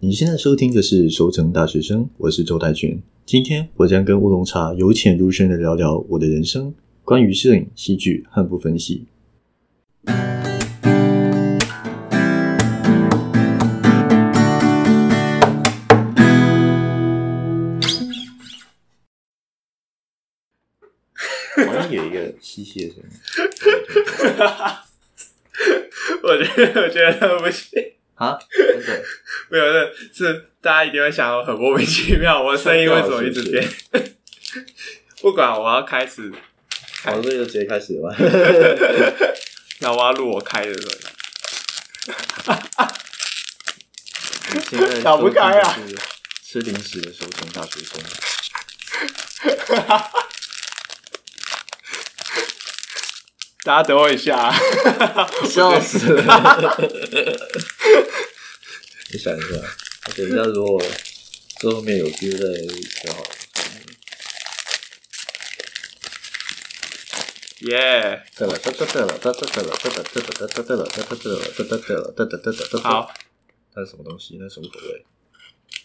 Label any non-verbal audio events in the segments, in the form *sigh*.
你现在收听的是《收成大学生》，我是周泰全。今天我将跟乌龙茶由浅入深的聊聊我的人生，关于摄影、戏剧和不分析。好像有一个吸气的声音。*laughs* 我觉得，我觉得不行。啊？真的？*laughs* 没有，是是大家一定会想到很莫名其妙，我声音为什么一直变？不管我要开始，好，这就直接开始了吧。*laughs* 那我要录我开的 *laughs* 时候。现在打不开啊吃零食的收成大学生。大家等我一下、啊，*laughs* 笑死了！你想一下，等一下如果这后面有 feel 再就好了。耶、对了，对对对了，对对对了，对对对了，对对对了，对对对了，对对对了，对对对了，对。好，那是什么东西？那是什么口味？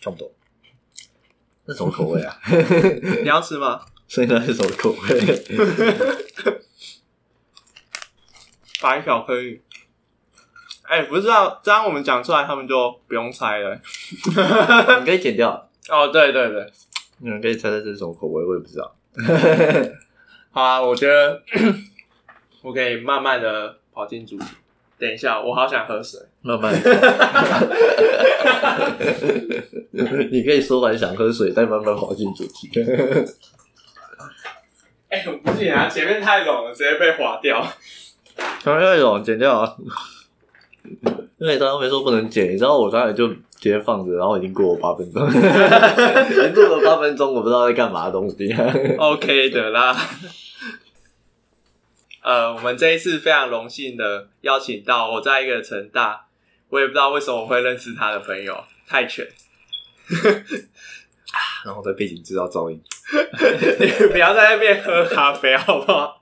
看不懂。那什么口味啊？你要吃吗？所以那是什么口味？白巧克力。哎、不知道，这样我们讲出来，他们就不用猜了。*laughs* 你可以剪掉。哦，对对对，你们可以猜猜这是什么口味？我也不知道。*laughs* 好啊，我觉得 *coughs* 我可以慢慢的跑进主题。等一下，我好想喝水。慢慢。*laughs* 你可以说完想喝水，再慢慢滑进主题。哎、不行啊，前面太冷了，直接被划掉。刚刚那种剪掉啊，因为刚刚没说不能剪，你知道我刚才就直接放着，然后已经过了八分钟，已经过了八分钟，我不知道在干嘛的东西。OK 的啦。呃，我们这一次非常荣幸的邀请到我在一个成大，我也不知道为什么我会认识他的朋友泰拳。*laughs* 然后在背景制造噪音。*laughs* 你不要在那边喝咖啡好不好？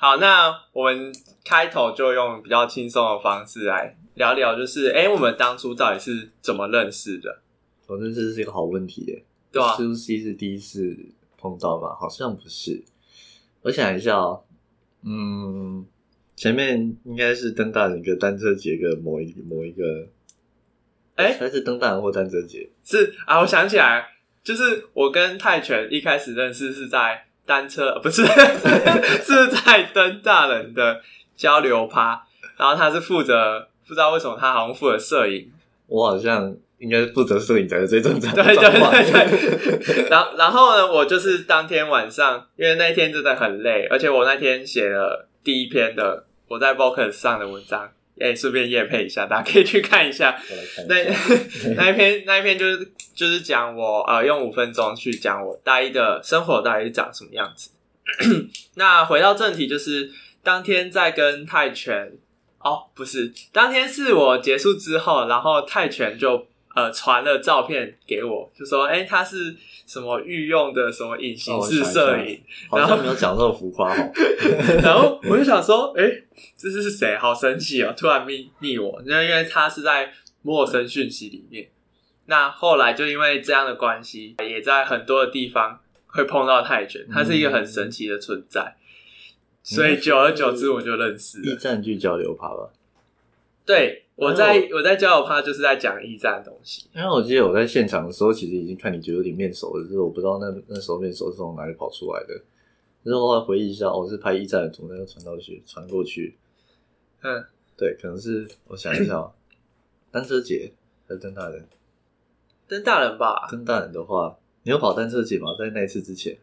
好，那我们开头就用比较轻松的方式来聊聊，就是哎、诶我们当初到底是怎么认识的？我觉得这是一个好问题耶。对啊苏西是第一次碰到吧？好像不是。我想一下哦，嗯，前面应该是登大人跟单车节的某一某一个，哎还是登大人或单车节？是啊，我想起来，就是我跟泰拳一开始认识是在单车，不是 *laughs* 是在登大人的交流趴，然后他是负责，不知道为什么他好像负责摄影，我好像应该是负责摄影才是最正常的对对对对。然后然后呢，我就是当天晚上，因为那天真的很累，而且我那天写了第一篇的我在 Vocus 上的文章，哎，顺便夜配一下，大家可以去看一下。看那。*laughs* 那一篇那一篇就是就是讲我呃用五分钟去讲我大一的生活大概长什么样子。*clears throat* 那回到正题，就是当天在跟泰拳哦，不是，当天是我结束之后，然后泰拳就呃传了照片给我，就说哎、他是什么御用的什么隐形式摄影，好像没有讲这么浮夸哦。*laughs* 然后我就想说，哎、这是谁？好神奇哦！突然密密我，那因为他是在陌生讯息里面。那后来就因为这样的关系，也在很多的地方会碰到泰拳，它是一个很神奇的存在。所以久而久之，我就认识驿了。站剧交流趴吧，对，我哎在我在交友趴就是在讲驿站的东西。因为我记得我在现场的时候，其实已经看你觉得有点面熟了，只是我不知道那那时候面熟是从哪里跑出来的。之后后来回忆一下，哦，是拍驿站的图，那就传到去，传过去。嗯，对，可能是我想一下哦，单车节还是登大人？登大人吧？登大人的话，你有跑单车节吗？在那一次之前，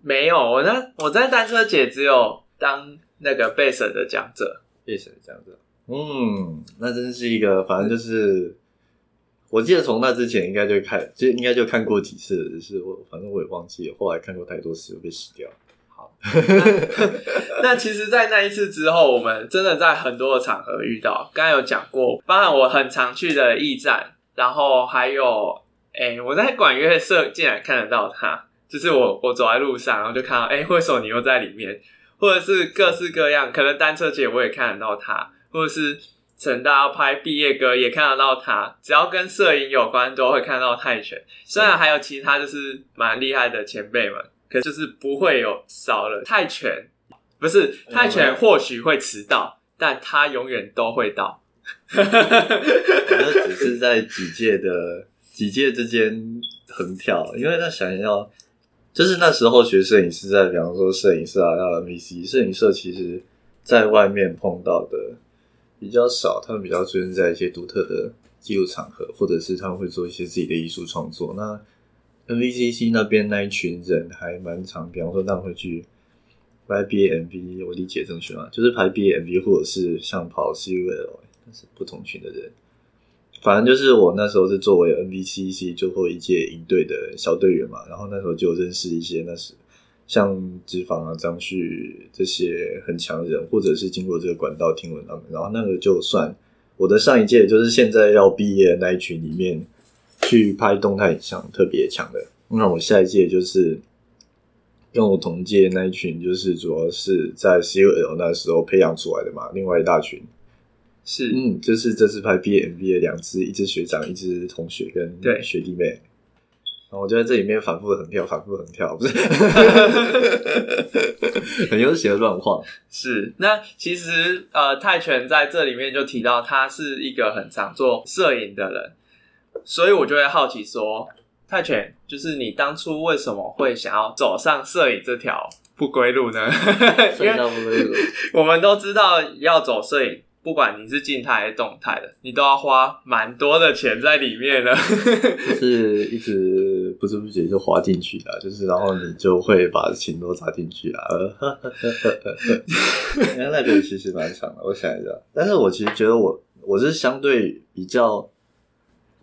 没有，我那我在单车节只有当那个备审的讲者。叶神这样子。嗯，那真是一个，反正就是，我记得从那之前应该就看，就应该就看过几次，只是我反正我也忘记了，后来看过太多次，被洗掉。好 *laughs* 那其实，在那一次之后，我们真的在很多的场合遇到。刚才有讲过，包含我很常去的驿站，然后还有，哎、我在管乐社竟然看得到他，就是我我走在路上，然后就看到，哎、为什么你又在里面？或者是各式各样，可能单车节我也看得到他，或者是成大要拍毕业歌，也看得到他。只要跟摄影有关，都会看到泰拳。虽然还有其他就是蛮厉害的前辈们，可就是不会有少了泰拳。不是泰拳或许会迟到，但他永远都会到。我那只是在几届的几届之间横跳，因为他想要，就是那时候学摄影师在，比方说摄影社啊，要 MVC 摄影社，其实在外面碰到的比较少，他们比较出现在一些独特的记录场合，或者是他们会做一些自己的艺术创作。那 NVCC 那边那一群人还蛮常，比方说他们会去。拍 B M V，我理解正确吗？就是拍 B M V，或者是像跑 C U L，那是不同群的人。反正就是我那时候是作为 N V C C 最后一届营队的小队员嘛，然后那时候就认识一些那是像脂肪啊、张旭这些很强人，或者是经过这个管道听闻他们，然后那个就算我的上一届，就是现在要毕业的那一群里面去拍动态影像特别强的，那我下一届就是。跟我同届那一群，就是主要是在 C U L 那时候培养出来的嘛。另外一大群是，嗯，就是这次拍 B M B 的两只，一只学长，一只同学跟学弟妹。然后我就在这里面反复横跳，反复横跳，不是 *laughs* 很悠闲的乱晃。是，那其实呃，泰拳在这里面就提到他是一个很常做摄影的人，所以我就会好奇说。泰拳就是你当初为什么会想要走上摄影这条不归路呢？*laughs* 因为 *laughs* 我们都知道要走摄影，不管你是静态还是动态的，你都要花蛮多的钱在里面的。是一直不知不觉就花进去了，就是然后你就会把钱都砸进去了。*laughs* 那个其实蛮长的，我想一下。但是我其实觉得我我是相对比较。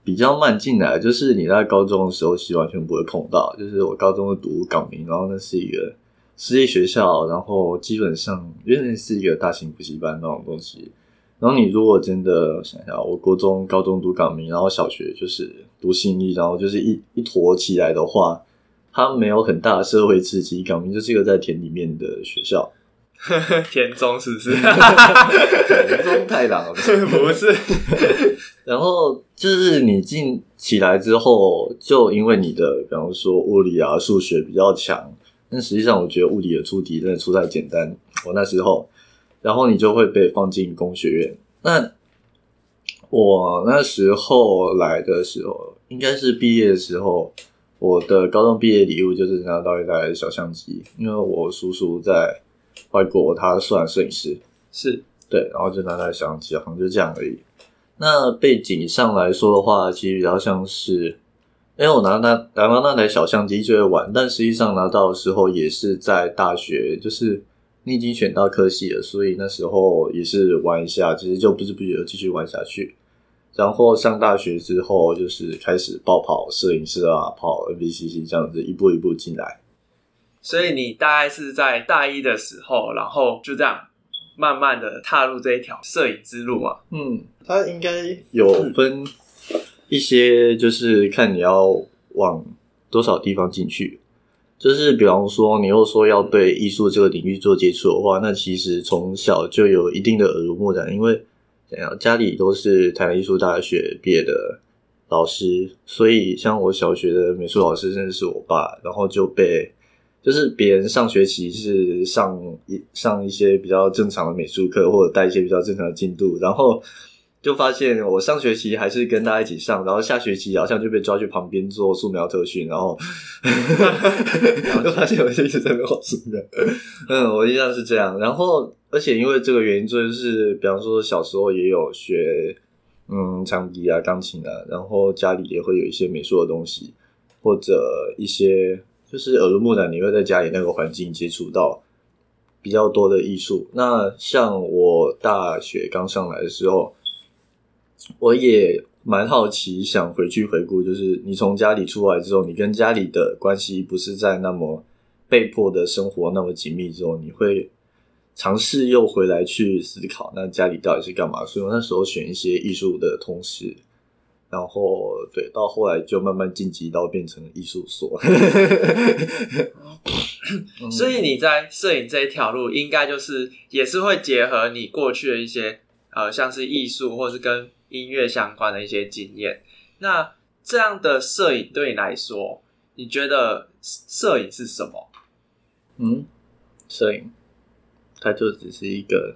比较慢进来，就是你在高中的时候是完全不会碰到。就是我高中读港明，然后那是一个私立学校，然后基本上原来是一个大型补习班那种东西。然后你如果真的想想，我国中、高中读港明，然后小学就是读新义，然后就是一一坨起来的话，它没有很大的社会刺激。港明就是一个在田里面的学校。田中是不是？田中太郎不是。*laughs* 然后就是你进起来之后，就因为你的，比方说物理啊、数学比较强，但实际上我觉得物理的出题真的出太简单。我那时候，然后你就会被放进工学院。那我那时候来的时候，应该是毕业的时候，我的高中毕业礼物就是拿到一台小相机，因为我叔叔在。外国，他算摄影师，是对，然后就拿台相机，好像就这样而已。那背景上来说的话，其实比较像是，因为我拿那拿到那台小相机就会玩，但实际上拿到的时候也是在大学，就是你已经选到科系了，所以那时候也是玩一下，其实就不知不觉继续玩下去。然后上大学之后，就是开始报跑摄影师啊，跑 NBCC 这样子，一步一步进来。所以你大概是在大一的时候，然后就这样慢慢的踏入这一条摄影之路啊。嗯，它应该有分一些，就是看你要往多少地方进去。就是比方说，你又说要对艺术这个领域做接触的话，那其实从小就有一定的耳濡目染，因为怎样，家里都是台湾艺术大学毕业的老师，所以像我小学的美术老师认识我爸，然后就被。就是别人上学期是上一上一些比较正常的美术课，或者带一些比较正常的进度，然后就发现我上学期还是跟大家一起上，然后下学期好像就被抓去旁边做素描特训，然后 *laughs* 就发现我一直在那画素描。嗯，我印象是这样。然后而且因为这个原因，就是比方说小时候也有学嗯长笛啊、钢琴啊，然后家里也会有一些美术的东西，或者一些。就是耳濡目染，你会在家里那个环境接触到比较多的艺术。那像我大学刚上来的时候，我也蛮好奇，想回去回顾。就是你从家里出来之后，你跟家里的关系不是在那么被迫的生活那么紧密之后，你会尝试又回来去思考，那家里到底是干嘛？所以我那时候选一些艺术的同时。然后，对，到后来就慢慢晋级到变成艺术所。*laughs* 所以你在摄影这一条路，应该就是也是会结合你过去的一些呃，像是艺术或是跟音乐相关的一些经验。那这样的摄影对你来说，你觉得摄影是什么？嗯，摄影，它就只是一个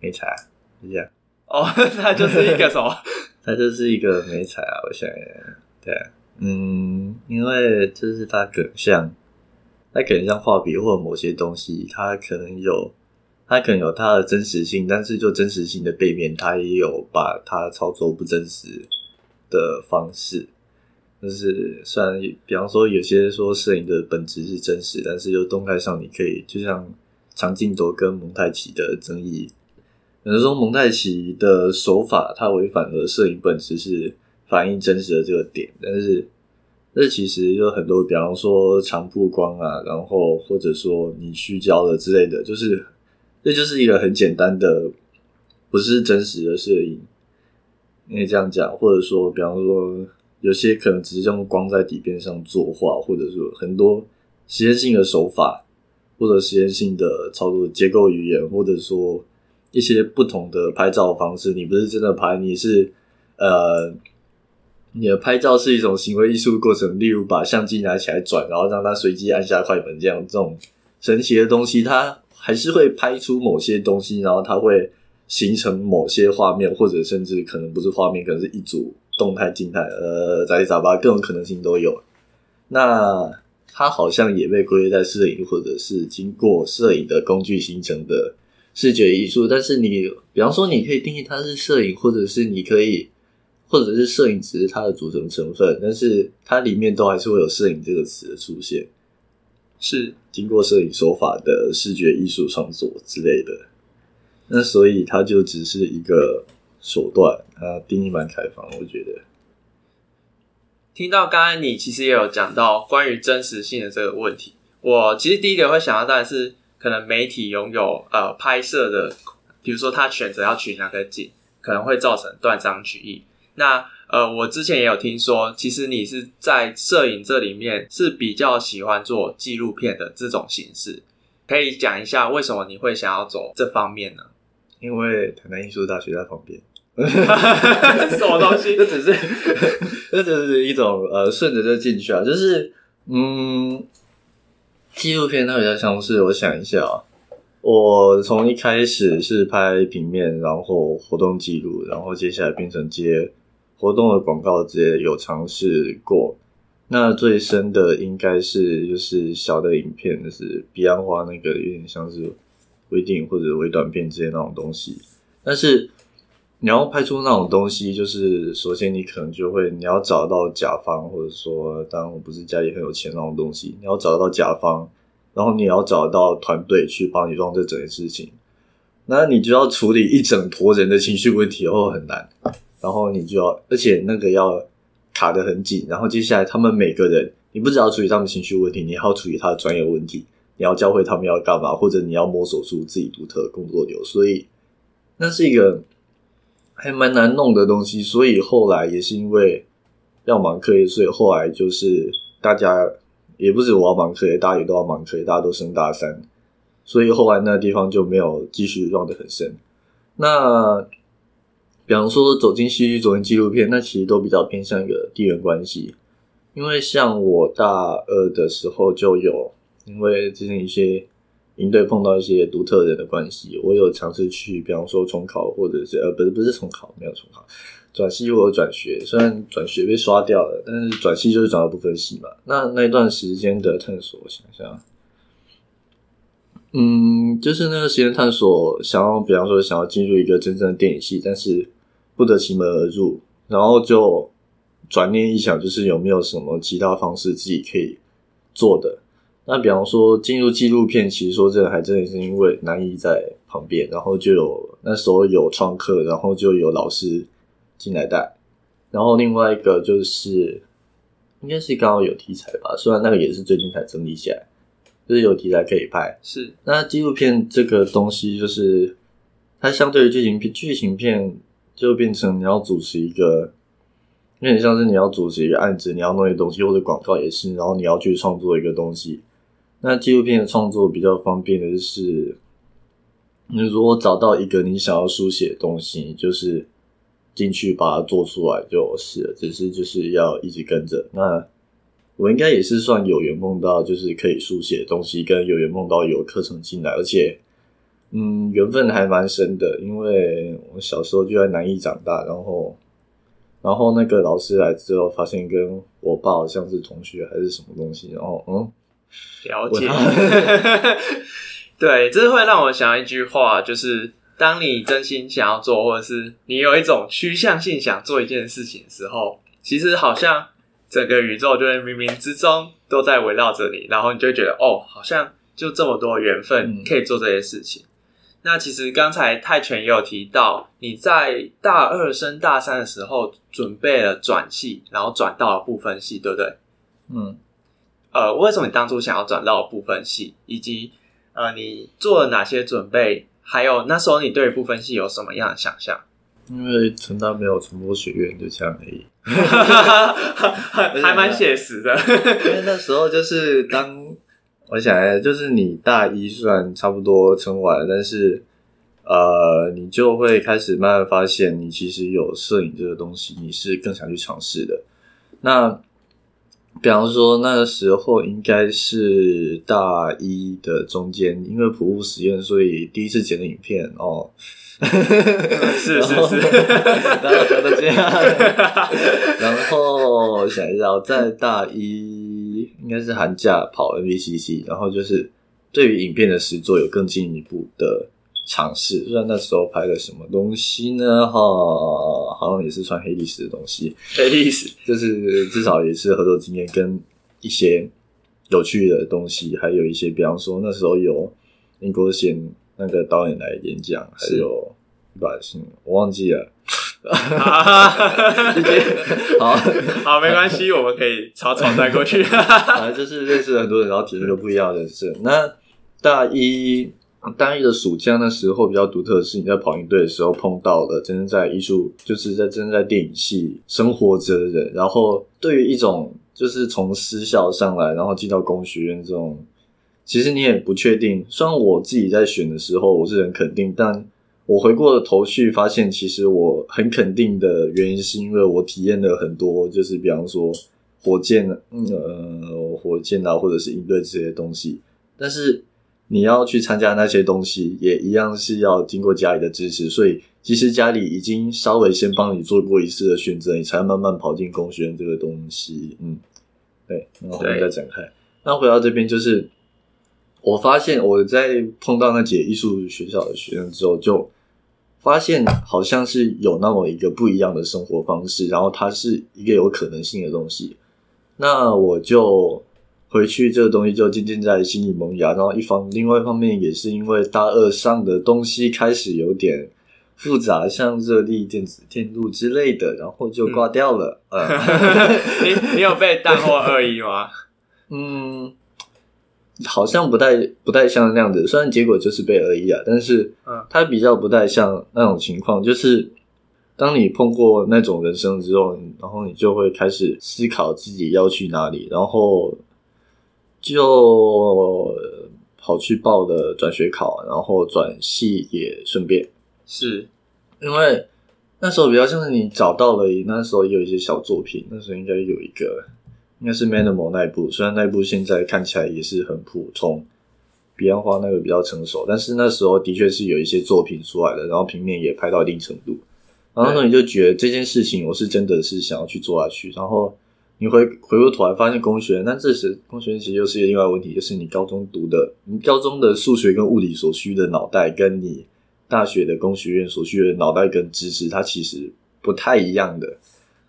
美彩啊，是这样。哦，*laughs* 它就是一个什么？*laughs* 它就是一个美彩啊，我想，对啊，嗯，因为就是它可能像，它可能像画笔或者某些东西，它可能有，它可能有它的真实性，但是就真实性的背面，它也有把它操作不真实的方式。就是虽然比方说有些说摄影的本质是真实，但是就动态上你可以就像长镜头跟蒙太奇的争议。有人说蒙太奇的手法它违反了摄影本质是反映真实的这个点，但是这其实有很多，比方说长曝光啊，然后或者说你虚焦的之类的，就是这就是一个很简单的不是真实的摄影，因为这样讲，或者说比方说有些可能只是用光在底片上作画，或者说很多实验性的手法或者实验性的操作结构语言，或者说。一些不同的拍照方式，你不是真的拍，你是呃，你的拍照是一种行为艺术过程，例如把相机拿起来转，然后让它随机按下快门，这样这种神奇的东西，它还是会拍出某些东西，然后它会形成某些画面，或者甚至可能不是画面，可能是一组动态、静态，呃，杂七杂八各种可能性都有。那它好像也被归类在摄影，或者是经过摄影的工具形成的。视觉艺术，但是你，比方说，你可以定义它是摄影，或者是你可以，或者是摄影只是它的组成成分，但是它里面都还是会有摄影这个词的出现，是经过摄影手法的视觉艺术创作之类的。那所以它就只是一个手段，它定义蛮开放，我觉得。听到刚才你其实也有讲到关于真实性的这个问题，我其实第一个会想到当然是。可能媒体拥有呃拍摄的，比如说他选择要取哪个景，可能会造成断章取义。那呃，我之前也有听说，其实你是在摄影这里面是比较喜欢做纪录片的这种形式，可以讲一下为什么你会想要走这方面呢？因为台南艺术大学在旁边，*laughs* 什么东西？*laughs* 这只是，*laughs* 这只是一种呃顺着就进去啊，就是嗯。纪录片它比较像是，我想一下啊，我从一开始是拍平面，然后活动记录，然后接下来变成接活动的广告，这些有尝试过。那最深的应该是就是小的影片，就是彼岸花那个，有点像是微电影或者微短片之类那种东西。但是你要拍出那种东西，就是首先你可能就会你要找到甲方，或者说当然我不是家里很有钱那种东西，你要找到甲方，然后你也要找到团队去帮你做这整件事情，那你就要处理一整坨人的情绪问题，哦很难，然后你就要而且那个要卡得很紧，然后接下来他们每个人，你不只要处理他们情绪问题，你还要处理他的专业问题，你要教会他们要干嘛，或者你要摸索出自己独特的工作流，所以那是一个。还蛮难弄的东西，所以后来也是因为要忙课业，所以后来就是大家也不止我要忙课业，大家也都要忙课业，大家都升大三，所以后来那地方就没有继续让的很深。那比方说走进戏剧、走进纪录片，那其实都比较偏向一个地缘关系，因为像我大二的时候就有，因为之前一些。应对碰到一些独特人的关系，我有尝试去，比方说重考，或者是呃，不是不是重考，没有重考，转系或者转学。虽然转学被刷掉了，但是转系就是转到部分系嘛。那那一段时间的探索，我想想，嗯，就是那个时间探索，想要比方说想要进入一个真正的电影系，但是不得其门而入，然后就转念一想，就是有没有什么其他方式自己可以做的。那比方说进入纪录片，其实说这个还真的是因为南艺在旁边，然后就有那时候有创客，然后就有老师进来带，然后另外一个就是应该是刚好有题材吧，虽然那个也是最近才整理起来，就是有题材可以拍。是那纪录片这个东西，就是它相对于剧情片，剧情片就变成你要主持一个。有点像是你要主持一个案子，你要弄一个东西，或者广告也是，然后你要去创作一个东西。那纪录片的创作比较方便的就是，你如果找到一个你想要书写的东西，就是进去把它做出来就是了，只是就是要一直跟着。那我应该也是算有缘梦到，就是可以书写的东西，跟有缘梦到有课程进来，而且嗯，缘分还蛮深的，因为我小时候就在南艺长大，然后然后那个老师来之后，发现跟我爸好像是同学还是什么东西，然后嗯。了解，*laughs* 对，这会让我想一句话，就是当你真心想要做，或者是你有一种趋向性想做一件事情的时候，其实好像整个宇宙就会冥冥之中都在围绕着你，然后你就会觉得哦，好像就这么多缘分可以做这些事情。那其实刚才泰拳也有提到，你在大二升大三的时候准备了转系，然后转到了部分系，对不对？嗯。呃，为什么你当初想要转到部分系，以及呃，你做了哪些准备？还有那时候你对部分系有什么样的想象？因为成大没有传播学院，就这样而已，*laughs* 还蛮写实的。因为那时候就是当我想，就是你大一算差不多撑完，但是呃，你就会开始慢慢发现，你其实有摄影这个东西，你是更想去尝试的。那比方说，那个时候应该是大一的中间，因为普物实验，所以第一次剪的影片哦，是 *laughs* 是是，*laughs* 大家都这样。*laughs* 然后想一下，在大一应该是寒假跑 NVCC，然后就是对于影片的实作有更进一步的。尝试，虽然那时候拍的什么东西呢？哈，好像也是穿黑历史的东西。黑历史就是至少也是合作经验跟一些有趣的东西，还有一些，比方说那时候有英国线那个导演来演讲，还有一把是我忘记了。*laughs* *laughs* 好 *laughs* 好没关系，我们可以草草带过去。反正就是认识很多人，然后体验都不一样的事。那大一。大一的暑假那时候比较独特的是，你在跑营队的时候碰到了真正在艺术，就是在真正在电影系生活着的人。然后对于一种就是从私校上来，然后进到工学院这种，其实你也不确定。虽然我自己在选的时候我是很肯定，但我回过头去发现，其实我很肯定的原因是因为我体验了很多，就是比方说火箭，呃，火箭啊，或者是应对这些东西，但是。你要去参加那些东西，也一样是要经过家里的支持，所以其实家里已经稍微先帮你做过一次的选择，你才慢慢跑进工学院这个东西。嗯，对，然后我们再展开。那回到这边，就是我发现我在碰到那几艺术学校的学生之后，就发现好像是有那么一个不一样的生活方式，然后它是一个有可能性的东西。那我就。回去这个东西就渐渐在心里萌芽，然后一方另外一方面也是因为大二上的东西开始有点复杂，像热力、电子、电路之类的，然后就挂掉了。呃，*laughs* *laughs* 你你有被淡或二一吗？嗯，好像不太不太像那样子。虽然结果就是被而已啊，但是它比较不太像那种情况。就是当你碰过那种人生之后，然后你就会开始思考自己要去哪里，然后。就跑去报的转学考，然后转系也顺便，是因为那时候比较像是你找到了，那时候也有一些小作品，那时候应该有一个，应该是 Manimal 那一部，虽然那一部现在看起来也是很普通，彼岸花那个比较成熟，但是那时候的确是有一些作品出来的，然后平面也拍到一定程度，然后那你就觉得这件事情我是真的是想要去做下去，然后。你回回过头来发现工学，那这时工学其实又是一个另外问题，就是你高中读的，你高中的数学跟物理所需的脑袋，跟你大学的工学院所需的脑袋跟知识，它其实不太一样的。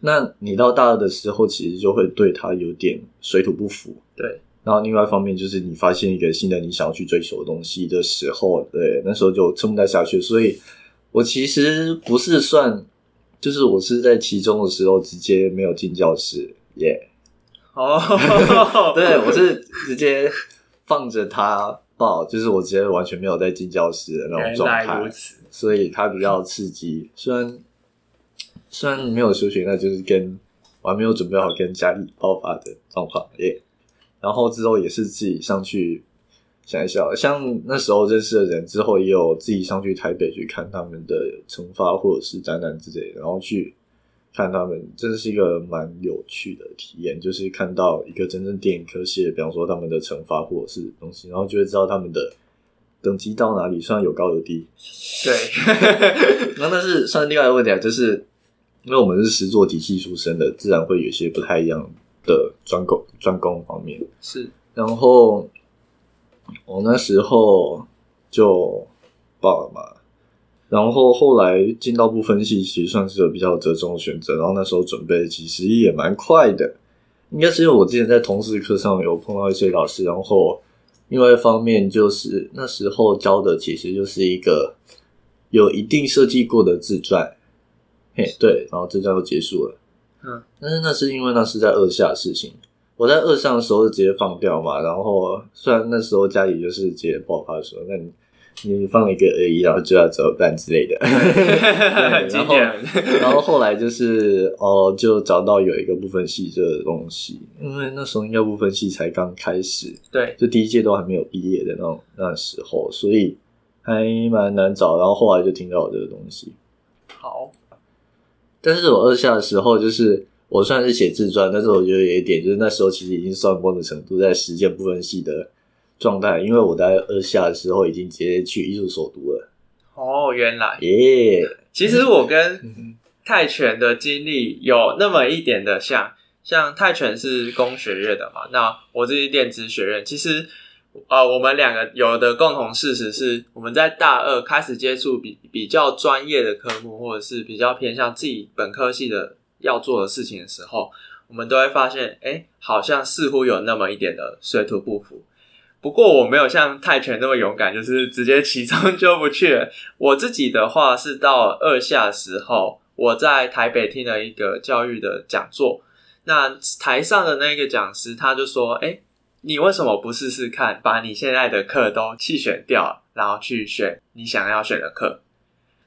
那你到大二的时候，其实就会对他有点水土不服。对。然后另外一方面，就是你发现一个新的你想要去追求的东西的时候，对，那时候就撑不太下去。所以我其实不是算，就是我是在其中的时候直接没有进教室。耶，哦，*laughs* *laughs* 对我是直接放着他抱，就是我直接完全没有在进教室的那种状态，所以他比较刺激。虽然虽然没有休学，那就是跟我还没有准备好跟家里爆发的状况耶。然后之后也是自己上去想一想，像那时候认识的人之后，也有自己上去台北去看他们的惩罚或者是展览之类的，然后去看他们，真的是一个蛮有趣的体验，就是看到一个真正电影科系的，比方说他们的惩罚或者是东西，然后就会知道他们的等级到哪里，虽然有高有低。对，*laughs* 那但是算另外一个问题啊，就是因为我们是实作体系出身的，自然会有一些不太一样的专攻专攻方面。是，然后我那时候就报了嘛，然后后来进到部分系，其实算是个比较折中的选择。然后那时候准备其实也蛮快的，应该是因为我之前在同事课上有碰到一些老师，然后另外一方面就是那时候教的其实就是一个有一定设计过的自传，嘿，对，然后自传就结束了。嗯，但是那是因为那是在二下的事情，我在二上的时候就直接放掉嘛。然后虽然那时候家里就是直接爆发说，那你你放了一个而已，然后就要怎么办之类的。*laughs* 对然后然后后来就是哦，就找到有一个部分系这个东西，因为那时候应该部分系才刚开始，对，就第一届都还没有毕业的那种那时候，所以还蛮难找。然后后来就听到有这个东西，好，但是我二下的时候，就是我算是写自传，但是我觉得有一点，就是那时候其实已经算某种程度在实践部分系的状态，因为我在二下的时候已经直接去艺术所读了，哦，原来，耶、其实我跟嗯泰拳的经历有那么一点的像，像泰拳是工学院的嘛，那我自己电子学院，其实呃，我们两个有的共同事实是，我们在大二开始接触比比较专业的科目，或者是比较偏向自己本科系的要做的事情的时候，我们都会发现，哎，好像似乎有那么一点的水土不服。不过我没有像泰拳那么勇敢，就是直接其中就不去了。我自己的话是到二下时候，我在台北听了一个教育的讲座，那台上的那个讲师他就说：“哎，你为什么不试试看，把你现在的课都弃选掉，然后去选你想要选的课？”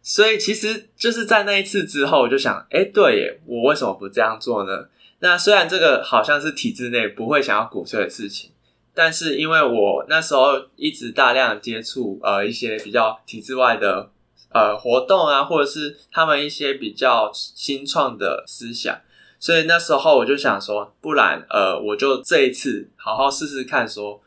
所以其实就是在那一次之后，我就想：“哎，对耶，我为什么不这样做呢？”那虽然这个好像是体制内不会想要鼓吹的事情。但是因为我那时候一直大量接触呃一些比较体制外的呃活动啊，或者是他们一些比较新创的思想，所以那时候我就想说，不然呃我就这一次好好试试看说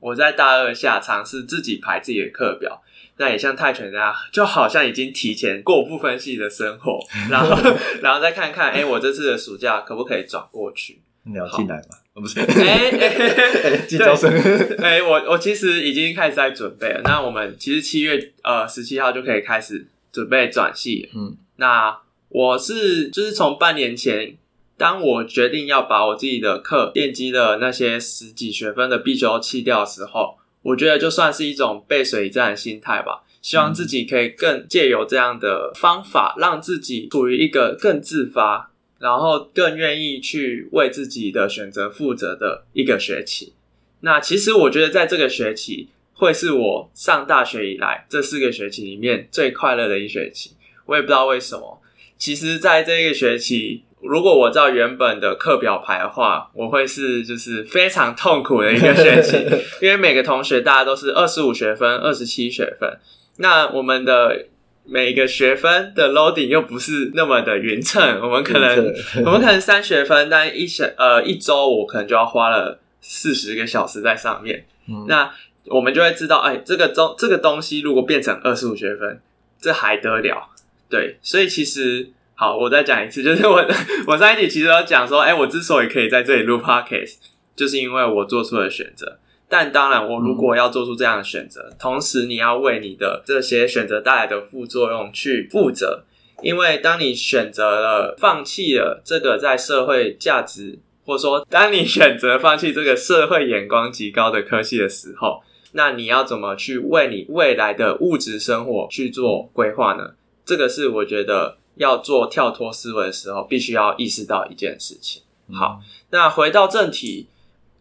我在大二下尝试自己排自己的课表。那也像泰拳那样，就好像已经提前过部分系的生活，*laughs* 然后，然后再看看，哎、我这次的暑假可不可以转过去？你要进来吗？哦不是，哎、哎进招生。哎、我我其实已经开始在准备了。那我们其实七月呃十七号就可以开始准备转系。嗯，那我是就是从半年前，当我决定要把我自己的课奠基的那些十几学分的必修弃掉的时候，我觉得就算是一种背水一战的心态吧。希望自己可以更借由这样的方法，让自己处于一个更自发，然后更愿意去为自己的选择负责的一个学期。那其实我觉得在这个学期会是我上大学以来这四个学期里面最快乐的一学期。我也不知道为什么。其实，在这个学期，如果我照原本的课表排的话，我会是就是非常痛苦的一个学期，*laughs* 因为每个同学大家都是二十五学分、二十七学分，那我们的每个学分的 loading 又不是那么的匀称，我们可能我们可能三学分，但一学呃一周我可能就要花了四十个小时在上面。嗯那我们就会知道，哎，这个东这个东西如果变成二十五学分，这还得了？对，所以其实好，我再讲一次，就是 *laughs* 我我上一集其实有讲说，哎，我之所以可以在这里录 podcast，就是因为我做出了选择。但当然，我如果要做出这样的选择，同时你要为你的这些选择带来的副作用去负责，因为当你选择了放弃了这个在社会价值，或者说当你选择放弃这个社会眼光极高的科技的时候，那你要怎么去为你未来的物质生活去做规划呢？这个是我觉得要做跳脱思维的时候，必须要意识到一件事情。好，那回到正题，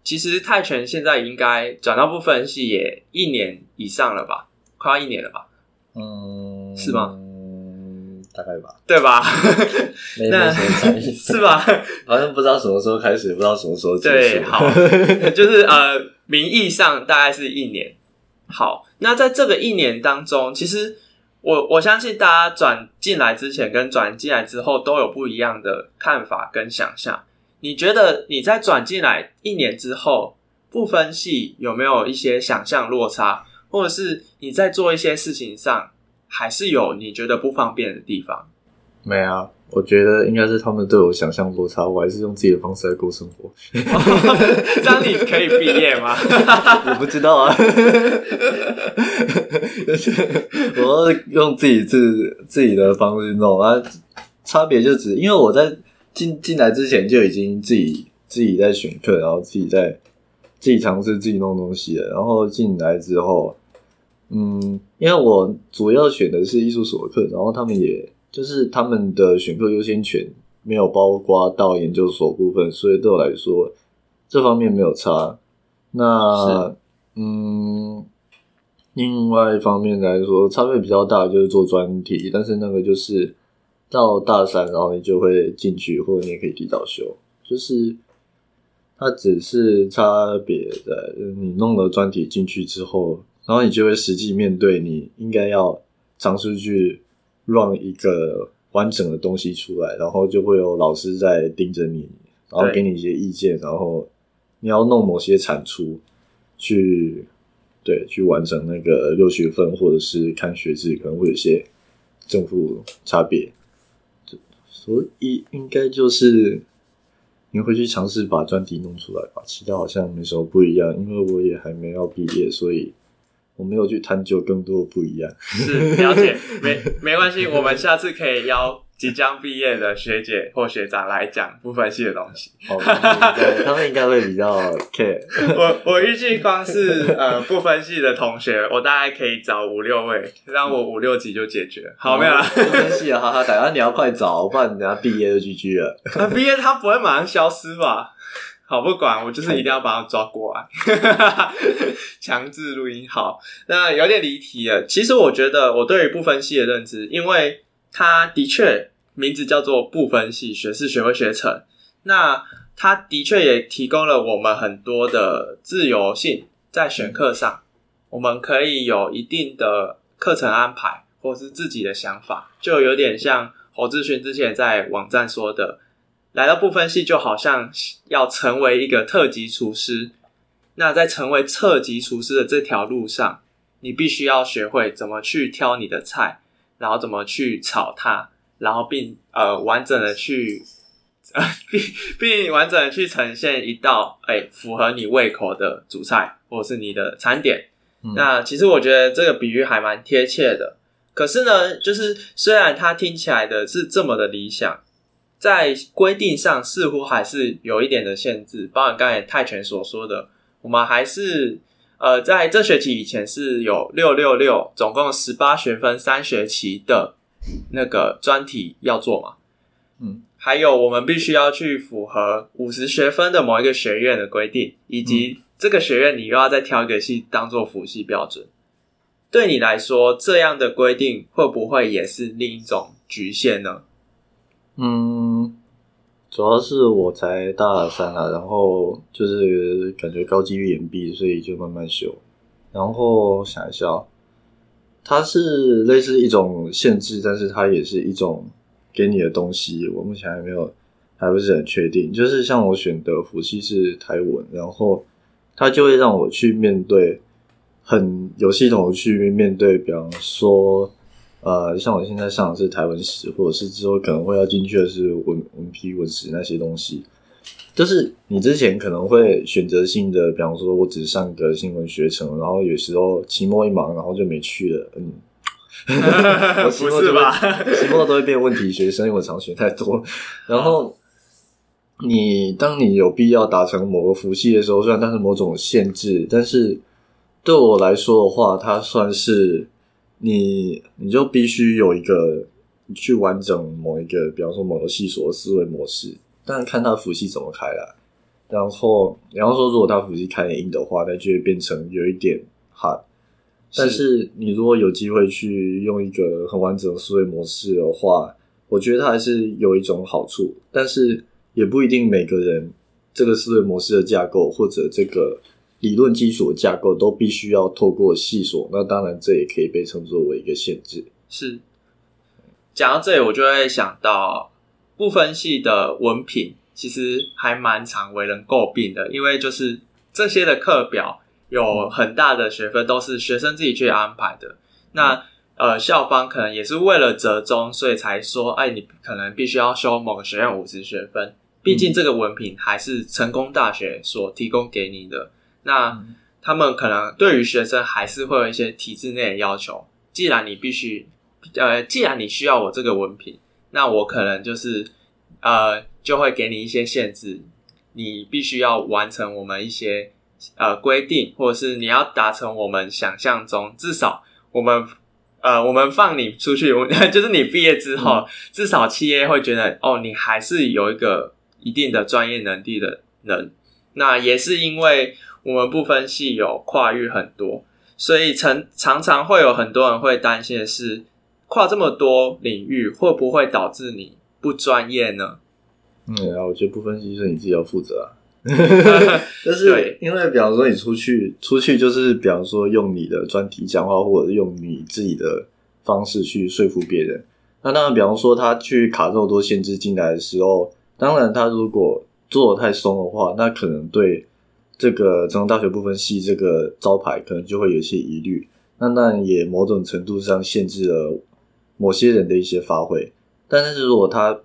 其实泰拳现在应该转到部分系也一年以上了吧，快要一年了吧，嗯，是吗？嗯，大概吧，对吧？没那没什么差异，是吧？好像不知道什么时候开始，不知道什么时候结束。对，好，*laughs* 就是呃，名义上大概是一年，好，那在这个一年当中，其实我我相信大家转进来之前跟转进来之后都有不一样的看法跟想象。你觉得你在转进来一年之后，不分析有没有一些想象落差，或者是你在做一些事情上还是有你觉得不方便的地方？没啊，我觉得应该是他们对我想象落差，我还是用自己的方式来过生活。*laughs* 这样你可以毕业吗？*laughs* 我不知道啊，就是我用自己自自己的方式弄啊。差别就只因为我在进进来之前就已经自己自己在选课，然后自己在自己尝试自己弄东西了。然后进来之后，嗯，因为我主要选的是艺术所的课，然后他们也就是他们的选课优先权没有包括到研究所部分，所以对我来说这方面没有差。那嗯，另外一方面来说，差别比较大就是做专题，但是那个就是到大三，然后你就会进去，或者你也可以提早修，就是它只是差别的你弄了专题进去之后，然后你就会实际面对你应该要尝试去让一个完整的东西出来，然后就会有老师在盯着你，然后给你一些意见，然后。你要弄某些产出，去对去完成那个六学分，或者是看学制，可能会有些正负差别。所以应该就是你会去尝试把专题弄出来吧。其他好像没什么不一样，因为我也还没要毕业，所以我没有去探究更多的不一样。是了解，没没关系，我们下次可以邀。即将毕业的学姐或学长来讲不分系的东西，*laughs* 他们应该会比较 care。我我预计光是呃不分系的同学，我大概可以找五六位，让我五六集就解决。好，没有了。不分系啊，好好，等下你要快找，不然等下毕业就 GG 了。*laughs* 毕业他不会马上消失吧？好，不管，我就是一定要把他抓过来，*laughs* 强制录音。好，那有点离题了。其实我觉得我对于不分系的认知，因为他的确。名字叫做不分系学士学位学程，那它的确也提供了我们很多的自由性，在选课上，我们可以有一定的课程安排，或是自己的想法，就有点像侯志勋之前在网站说的，来到不分系就好像要成为一个特级厨师，那在成为特级厨师的这条路上，你必须要学会怎么去挑你的菜，然后怎么去炒它。然后并呃完整的去，呃 *laughs* 并并完整的去呈现一道哎符合你胃口的主菜或者是你的餐点。那其实我觉得这个比喻还蛮贴切的。可是呢，就是虽然它听起来的是这么的理想，在规定上似乎还是有一点的限制。包含刚才泰拳所说的，我们还是呃在这学期以前是有六六六，总共十八学分三学期的。那个专题要做嘛？嗯，还有我们必须要去符合五十学分的某一个学院的规定，以及这个学院你又要再挑一个系当做辅系标准。对你来说，这样的规定会不会也是另一种局限呢？嗯，主要是我才大三啊，然后就是感觉高几率延毕，所以就慢慢修。然后想一下。它是类似一种限制，但是它也是一种给你的东西。我目前还没有，还不是很确定。就是像我选的辅系是台文，然后它就会让我去面对很有系统的去面对，比方说，呃，像我现在上的是台文史，或者是之后可能会要进去的是文文批文史那些东西。就是你之前可能会选择性的，比方说我只上个新闻学程，然后有时候期末一忙，然后就没去了。嗯，*laughs* 不是吧？期末都会变问题学生，因为我常学太多。然后你当你有必要达成某个辅系的时候，虽然它是某种限制，但是对我来说的话，它算是你你就必须有一个去完整某一个，比方说某个系所的思维模式。但看他辅系怎么开了，然后，然后说，如果他辅系开的硬的话，那就会变成有一点 hard。但是你如果有机会去用一个很完整的思维模式的话，我觉得它还是有一种好处。但是也不一定每个人这个思维模式的架构或者这个理论基础的架构都必须要透过系索，那当然这也可以被称作为一个限制。是，讲到这里，我就会想到不分系的文凭，其实还蛮常为人诟病的，因为就是这些的课表有很大的学分都是学生自己去安排的。那呃，校方可能也是为了折中，所以才说，哎，你可能必须要修某个学院五十学分，毕竟这个文凭还是成功大学所提供给你的。那他们可能对于学生还是会有一些体制内的要求。既然你必须，呃，既然你需要我这个文凭，那我可能就是呃，就会给你一些限制，你必须要完成我们一些呃规定，或者是你要达成我们想象中，至少我们呃，我们放你出去，*laughs* 就是你毕业之后，至少企业会觉得哦，你还是有一个一定的专业能力的人。那也是因为。我们不分系有跨域很多，所以常常常会有很多人会担心的是，跨这么多领域会不会导致你不专业呢？嗯，啊，我觉得不分析是你自己要负责啊。*laughs* *laughs* 就是因为，比方说你出去出去，就是比方说用你的专题讲话，或者用你自己的方式去说服别人。那当然，比方说他去卡这么多限制进来的时候，当然他如果做的太松的话，那可能对。这个成功大学部分系这个招牌可能就会有一些疑虑，那那也某种程度上限制了某些人的一些发挥。但是如果他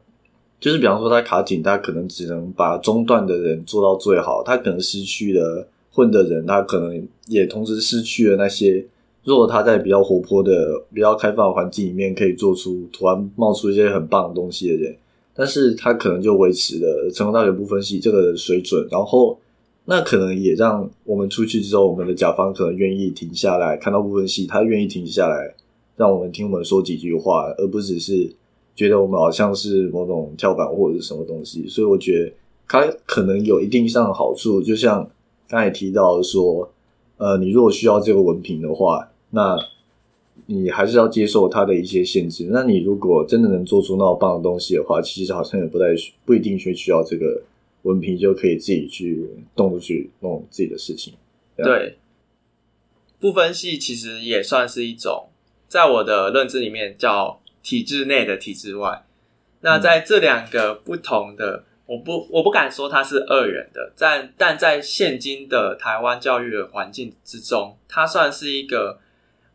就是比方说他卡紧，他可能只能把中段的人做到最好，他可能失去了混的人，他可能也同时失去了那些如果他在比较活泼的、比较开放的环境里面可以做出突然冒出一些很棒的东西的人，但是他可能就维持了成功大学部分系这个水准，然后。那可能也让我们出去之后，我们的甲方可能愿意停下来看到部分戏，他愿意停下来让我们听我们说几句话，而不只是觉得我们好像是某种跳板或者是什么东西。所以我觉得它可能有一定上的好处，就像刚才提到说，呃，你如果需要这个文凭的话，那你还是要接受它的一些限制。那你如果真的能做出那么棒的东西的话，其实好像也不太不一定需需要这个。文凭就可以自己去动出去弄自己的事情。对，不分系其实也算是一种，在我的认知里面叫体制内的体制外。那在这两个不同的，我不我不敢说它是二元的，在但在现今的台湾教育的环境之中，它算是一个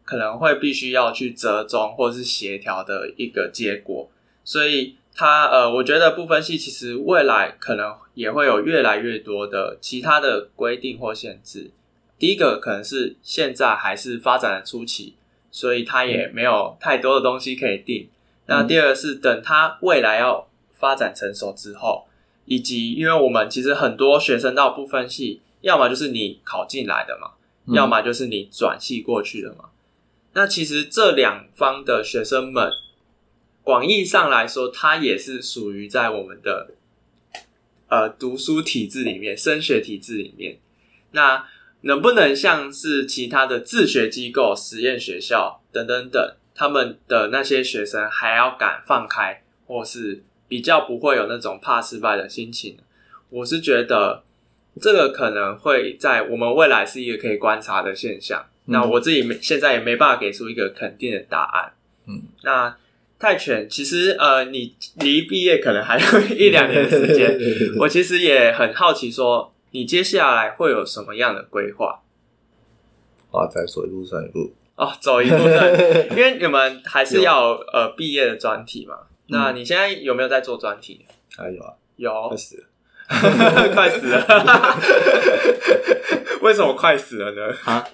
可能会必须要去折中或是协调的一个结果，所以。它呃，我觉得不分系其实未来可能也会有越来越多的其他的规定或限制。第一个可能是现在还是发展的初期，所以它也没有太多的东西可以定。那第二个是等它未来要发展成熟之后，以及因为我们其实很多学生到部分系，要么就是你考进来的嘛，要么就是你转系过去的嘛。那其实这两方的学生们。广义上来说，它也是属于在我们的呃读书体制里面、升学体制里面。那能不能像是其他的自学机构、实验学校等等等，他们的那些学生还要敢放开，或是比较不会有那种怕失败的心情？我是觉得这个可能会在我们未来是一个可以观察的现象。那我自己没现在也没办法给出一个肯定的答案。嗯，那。泰拳其实呃，你离毕业可能还有一两年的时间。*laughs* 我其实也很好奇，说你接下来会有什么样的规划？啊，再走一步算一步哦，走一步算，因为你们还是要呃毕业的专题嘛。那你现在有没有在做专题？还有啊，有快死了，快死了，*laughs* *laughs* 为什么快死了呢？啊？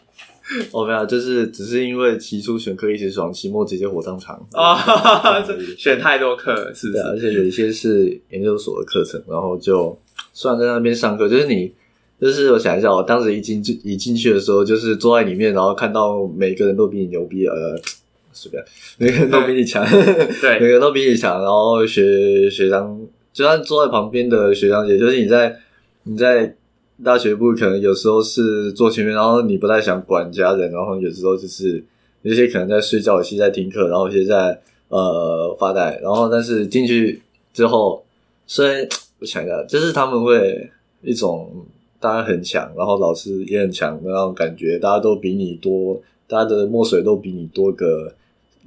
*laughs* 哦，没有，就是只是因为期初选课一直爽，期末直接火葬场啊！*laughs* 选太多课，是的，而且有一些是研究所的课程，然后就虽然在那边上课，就是你，就是我想一下，我当时一进一进去的时候，就是坐在里面，然后看到每个人都比你牛逼，呃，随便，每个人都比你强，*laughs* 对，每个人都比你强，然后学学长，就算坐在旁边的学长姐，就是你在你在。大学部可能有时候是坐前面，然后你不太想管家人，然后有时候就是有些可能在睡觉，有些在听课，然后有些在呃发呆，然后但是进去之后，虽然我想一下，就是他们会一种大家很强，然后老师也很强的那种感觉，大家都比你多，大家的墨水都比你多个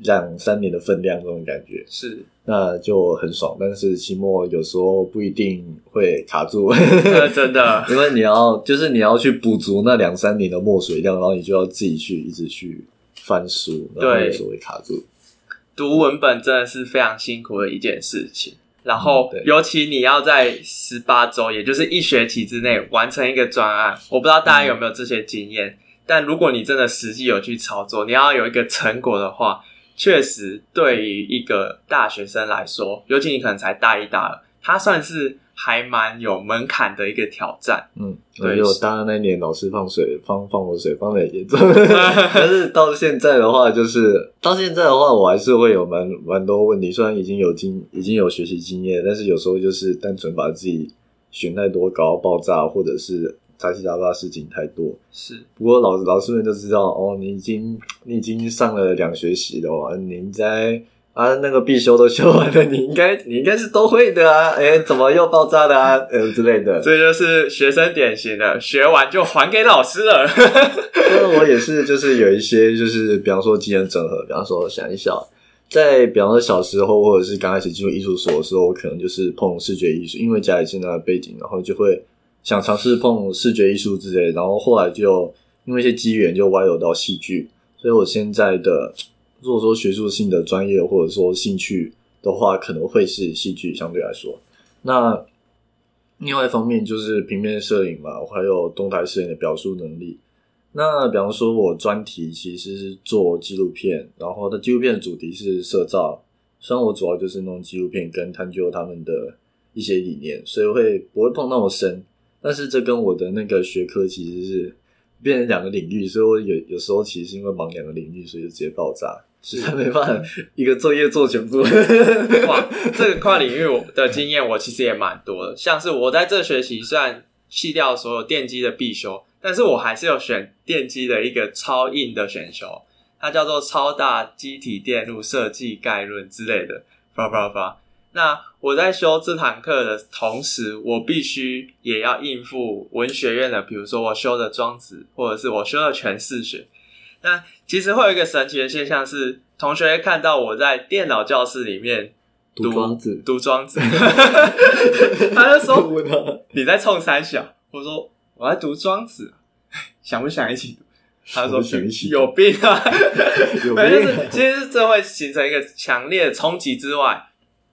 两三年的分量，这种感觉是，那就很爽。但是期末有时候不一定会卡住，*laughs* 呃真的，*laughs* 因为你要就是你要去补足那两三年的墨水量，然后你就要自己去一直去翻书，然后对有时候会卡住。读文本真的是非常辛苦的一件事情。然后尤其你要在十八周，也就是一学期之内完成一个专案，我不知道大家有没有这些经验。但如果你真的实际有去操作，你要有一个成果的话，确实对于一个大学生来说，尤其你可能才大一、大二，它算是还蛮有门槛的一个挑战。嗯，对我大二那年老师放水放放我水放的很严重，但是到现在的话，就是到现在的话，我还是会有蛮蛮多问题。虽然已经有经已经有学习经验，但是有时候就是单纯把自己选太多搞到爆炸，或者是杂七杂八事情太多。是，不过老老师们都知道哦，你已经你已经上了两学期了哦，你应该啊那个必修都修完了，你应该你应该是都会的啊，哎，怎么又爆炸的啊，*laughs* 呃之类的。这就是学生典型的，学完就还给老师了。因为我也是，就是有一些，就是比方说技能整合，比方说想一想，在比方说小时候或者是刚开始进入艺术所的时候，我可能就是碰视觉艺术，因为家里是那个背景，然后就会想尝试碰视觉艺术之类，然后后来就因为一些机缘就歪流到戏剧，所以我现在的如果说学术性的专业或者说兴趣的话，可能会是戏剧相对来说。那另外一方面就是平面摄影嘛，还有动态摄影的表述能力。那比方说，我专题其实是做纪录片，然后的纪录片的主题是摄照，虽然我主要就是弄纪录片跟探究他们的一些理念，所以会不会碰那么深，但是这跟我的那个学科其实是变成两个领域，所以我有有时候其实是因为忙两个领域，所以就直接爆炸，实在没办法一个作业做全部。哇，这个跨领域我的经验我其实也蛮多的，像是我在这学期虽然弃掉所有电机的必修，但是我还是有选电机的一个超硬的选修，它叫做超大机体电路设计概论之类的，叭叭叭。那我在修这堂课的同时，我必须也要应付文学院的，比如说我修的庄子，或者是我修的全释学。那其实会有一个神奇的现象是，同学看到我在电脑教室里面读庄子读庄子，*laughs* 他就说你在冲三小，我说我在读庄子，想不想一起读？他说有病啊！*laughs* 有没有，就是其实这会形成一个强烈的冲击之外，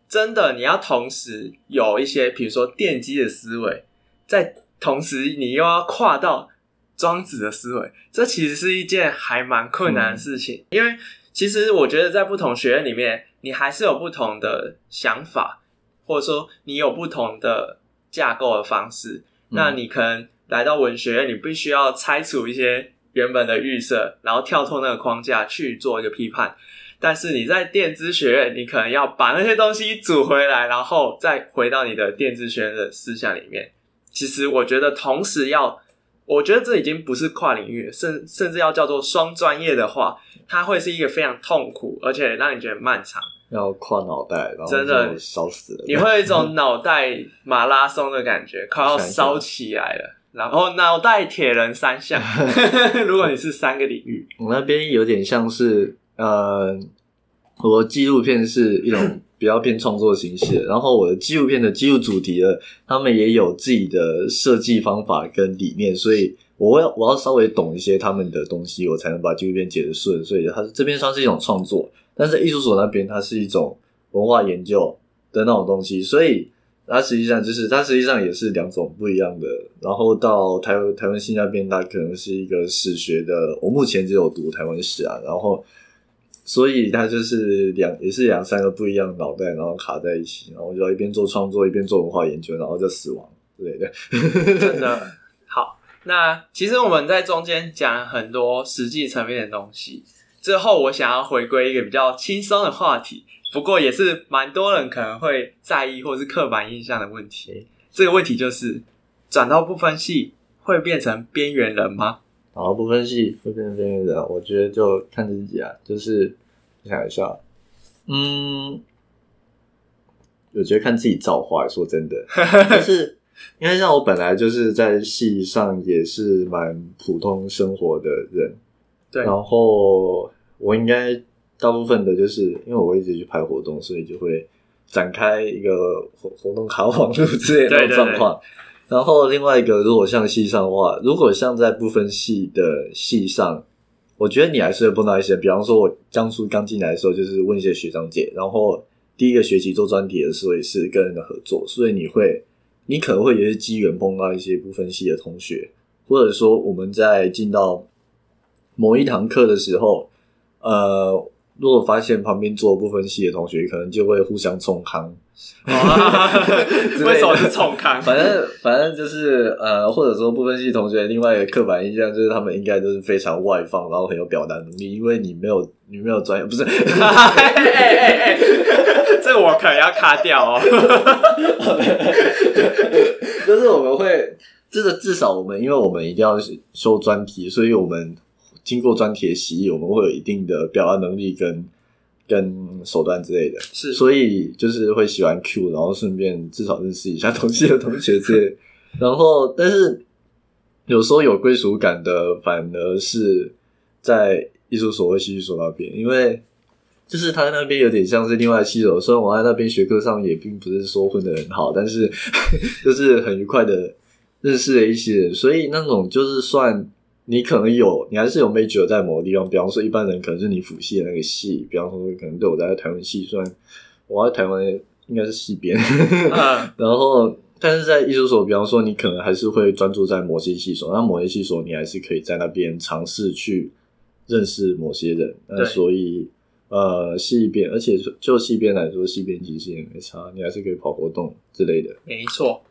真的你要同时有一些，比如说电机的思维，在同时你又要跨到庄子的思维，这其实是一件还蛮困难的事情，因为其实我觉得在不同学院里面，你还是有不同的想法，或者说你有不同的架构的方式。那你可能来到文学院，你必须要拆除一些原本的预设，然后跳脱那个框架去做一个批判。但是你在电资学院，你可能要把那些东西组回来，然后再回到你的电资学院的思想里面。其实我觉得，同时要，我觉得这已经不是跨领域，甚甚至要叫做双专业的话，它会是一个非常痛苦，而且让你觉得漫长。要跨脑袋，然后真的烧死了。你会有一种脑袋马拉松的感觉，快要烧起来了。然后脑袋铁人三项，*laughs* 如果你是三个领域，*laughs* 我那边有点像是呃，我纪录片是一种 *laughs* 比较偏创作形式，然后我的纪录片的记录主题呢，他们也有自己的设计方法跟理念，所以我要我要稍微懂一些他们的东西，我才能把纪录片解得顺。所以它这边算是一种创作，但是艺术所那边它是一种文化研究的那种东西，所以。它实际上就是，它实际上也是两种不一样的。然后到台湾台湾系那边，它可能是一个史学的，我目前只有读台湾史啊。然后，所以他就是两也是两三个不一样的脑袋，然后卡在一起，然后就要一边做创作，一边做文化研究，然后就死亡之类的。*laughs* 真的好。那其实我们在中间讲了很多实际层面的东西，之后我想要回归一个比较轻松的话题。不过也是蛮多人可能会在意或是刻板印象的问题。这个问题就是转到不分系会变成边缘人吗？然后不分析会变成边缘人，我觉得就看自己啊。就是想一下，嗯，我觉得看自己造化。说真的，*laughs* 就是因为像我本来就是在戏上也是蛮普通生活的人，对然后我应该大部分的就是因为我一直去拍活动，所以就会展开一个活活动卡网路之类的状况。然后另外一个，如果像系上的话，如果像在不分系的系上，我觉得你还是会碰到一些，比方说我当初刚进来的时候，就是问一些学长姐，然后第一个学期做专题的时候也是跟人的合作，所以你会，你可能会有一些机缘碰到一些不分系的同学，或者说我们在进到某一堂课的时候，呃，如果发现旁边坐不分系的同学，可能就会互相冲康，*laughs* 为什么是冲康？反正反正就是呃，或者说部分系同学另外一个刻板印象就是他们应该都是非常外放，然后很有表达能力，因为你没有你没有专业，不是 *laughs* 哎哎哎哎，这我可能要卡掉哦。*laughs* 就是我们会，这个至少我们，因为我们一定要修专题，所以我们经过专题的洗礼，我们会有一定的表达能力跟跟手段之类的，是所以就是会喜欢 Q，然后顺便至少认识一下同系的同学之类的。*laughs* 然后，但是有时候有归属感的，反而是在艺术所或戏剧所那边，因为就是他那边有点像是另外系所，虽然我在那边学科上也并不是说混得很好，但是 *laughs* 就是很愉快的认识了一些人，所以那种就是算你可能有，你还是有 major 在某个地方，比方说一般人可能是你辅系的那个系，比方说可能对我在台湾系算我在台湾应该是系边，嗯，*laughs* 然后。但是在艺术所，比方说你可能还是会专注在某些系所，那某些系所你还是可以在那边尝试去认识某些人，那所以呃系边，而且就系边来说，系边其实也没差，你还是可以跑活动之类的。没错。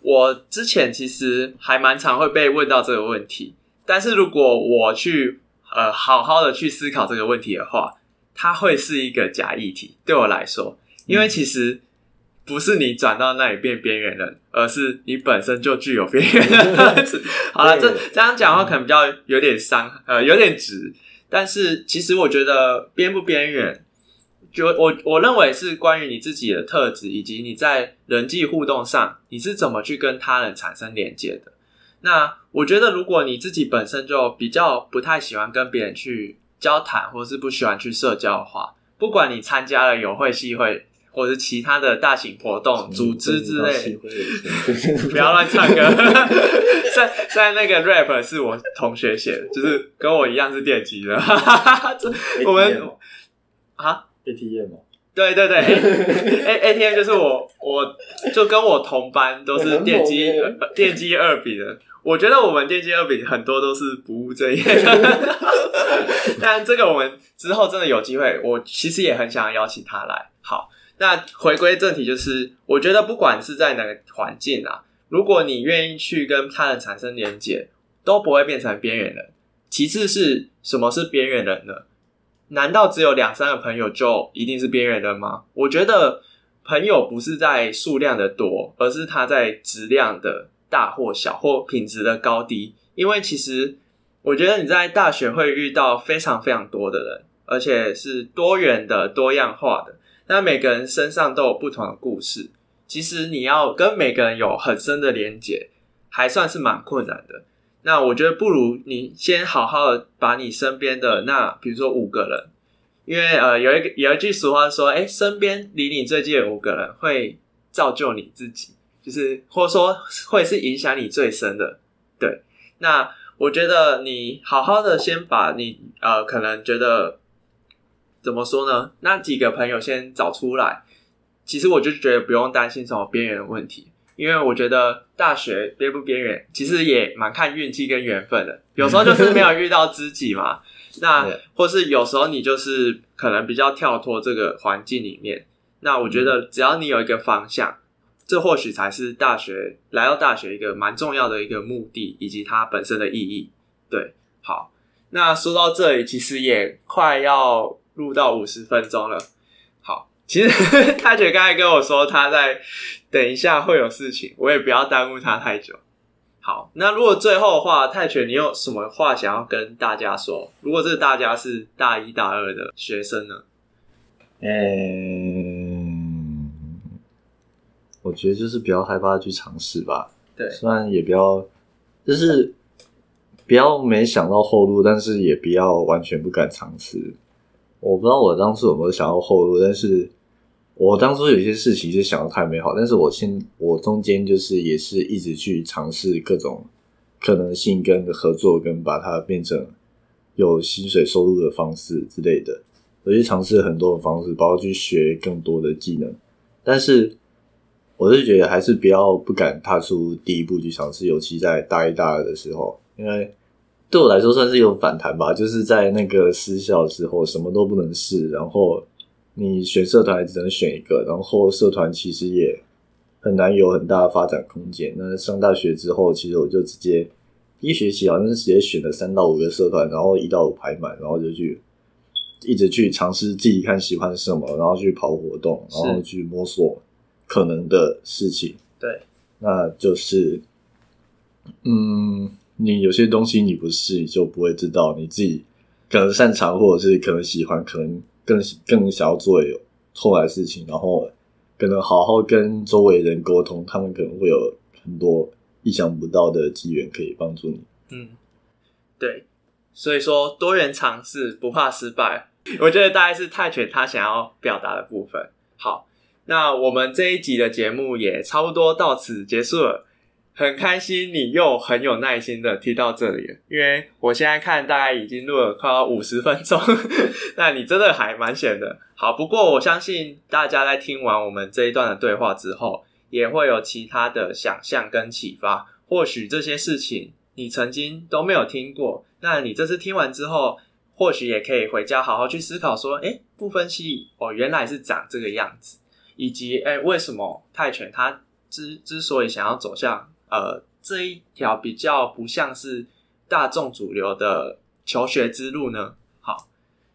我之前其实还蛮常会被问到这个问题，但是如果我去呃好好的去思考这个问题的话，它会是一个假议题对我来说，因为其实不是你转到那里变边缘人，而是你本身就具有边缘。*laughs* 好了，这这样讲的话可能比较 *laughs* 有点伤，呃，有点直，但是其实我觉得边不边缘。就我我认为是关于你自己的特质，以及你在人际互动上你是怎么去跟他人产生连接的。那我觉得，如果你自己本身就比较不太喜欢跟别人去交谈，或是不喜欢去社交的话，不管你参加了友会、系会，或者是其他的大型活动、组织之类，*laughs* 不要乱唱歌。在在那个 rap 是我同学写的，就是跟我一样是电机的。*laughs* 我们啊。ATM 吗？对对对，*laughs* A A T M 就是我，我就跟我同班都是电机电机二比的。我觉得我们电机二比很多都是不务正业的，*laughs* 但这个我们之后真的有机会，我其实也很想要邀请他来。好，那回归正题，就是我觉得不管是在哪个环境啊，如果你愿意去跟他人产生连接，都不会变成边缘人。其次是什么是边缘人呢？难道只有两三个朋友就一定是边缘人吗？我觉得朋友不是在数量的多，而是他在质量的大或小，或品质的高低。因为其实我觉得你在大学会遇到非常非常多的人，而且是多元的、多样化的。那每个人身上都有不同的故事。其实你要跟每个人有很深的连结，还算是蛮困难的。那我觉得不如你先好好的把你身边的那，比如说五个人，因为呃有一个有一句俗话说，哎，身边离你最近的五个人会造就你自己，就是或者说会是影响你最深的。对，那我觉得你好好的先把你呃可能觉得怎么说呢？那几个朋友先找出来，其实我就觉得不用担心什么边缘问题。因为我觉得大学边不边缘，其实也蛮看运气跟缘分的。有时候就是没有遇到知己嘛，*laughs* 那或是有时候你就是可能比较跳脱这个环境里面。那我觉得只要你有一个方向，这或许才是大学来到大学一个蛮重要的一个目的，以及它本身的意义。对，好，那说到这里，其实也快要录到五十分钟了。好，其实大姐刚才跟我说，他在等一下会有事情，我也不要耽误他太久。好，那如果最后的话，泰拳，你有什么话想要跟大家说？如果这个大家是大一、大二的学生呢？嗯，我觉得就是不要害怕去尝试吧。对虽然也不要，就是不要没想到后路，但是也不要完全不敢尝试。我不知道我当初有没有想到后路，但是我当初有些事情是想的太美好，但是我先我中间就是也是一直去尝试各种可能性跟合作，跟把它变成有薪水收入的方式之类的。我去尝试很多的方式，包括去学更多的技能，但是我是觉得还是不要不敢踏出第一步去尝试，尤其在大一、大二的时候，因为对我来说算是有反弹吧。就是在那个私校之后，什么都不能试，然后你选社团只能选一个，然后社团其实也很难有很大的发展空间。那上大学之后，其实我就直接一学期好像是直接选了三到五个社团，然后一到五排满，然后就去一直去尝试自己看喜欢什么，然后去跑活动，然后去摸索可能的事情。对，那就是，嗯，你有些东西你不试，你就不会知道你自己可能擅长，或者是可能喜欢，可能更更想要做有后来事情，然后可能好好跟周围人沟通，他们可能会有很多意想不到的机缘可以帮助你。嗯，对，所以说多元尝试，不怕失败。我觉得大概是泰拳他想要表达的部分。好，那我们这一集的节目也差不多到此结束了。很开心你又很有耐心的听到这里，因为我现在看大概已经录了快要五十分钟，*laughs* 那你真的还蛮闲的。好，不过我相信大家在听完我们这一段的对话之后，也会有其他的想象跟启发。或许这些事情你曾经都没有听过，那你这次听完之后，或许也可以回家好好去思考，说，哎，不分析哦，原来是长这个样子，以及哎，为什么泰拳它之之所以想要走向呃这一条比较不像是大众主流的求学之路呢？好，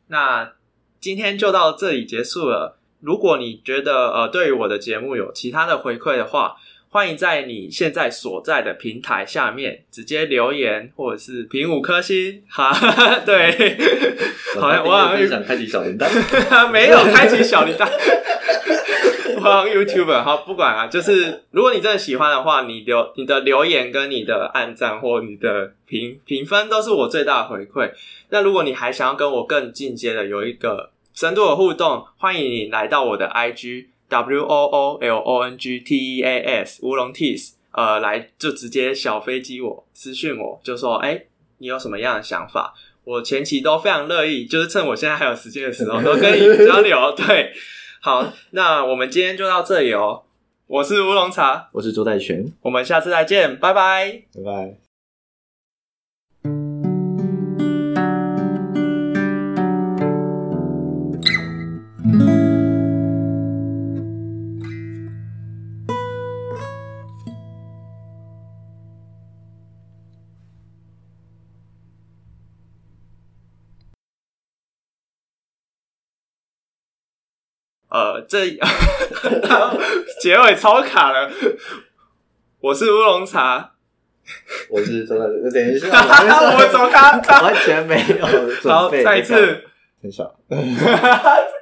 那今天就到这里结束了。如果你觉得呃对于我的节目有其他的回馈的话，欢迎在你现在所在的平台下面直接留言，或者是评五颗星。哈，*laughs* 对，好像我好像想开启小铃铛，*laughs* 没有开启小铃铛。好 YouTuber，好不管啊，就是如果你真的喜欢的话，你留你的留言跟你的按赞或你的评评分都是我最大的回馈。那如果你还想要跟我更进阶的有一个深度的互动，欢迎你来到我的 IG W O O L O N G T E A S 乌龙 Tees，呃，来就直接小飞机我私讯我，就说哎、你有什么样的想法？我前期都非常乐意，就是趁我现在还有时间的时候，都跟你交流。*laughs* 对，好，那我们今天就到这里哦。我是乌龙茶，我是周代全，我们下次再见，拜拜。拜拜。呃，这 *laughs* 结尾超卡了。我是乌龙茶，我是周大师，等一下，*laughs* 我走开，*laughs* 完全没有准好，再一次。很少。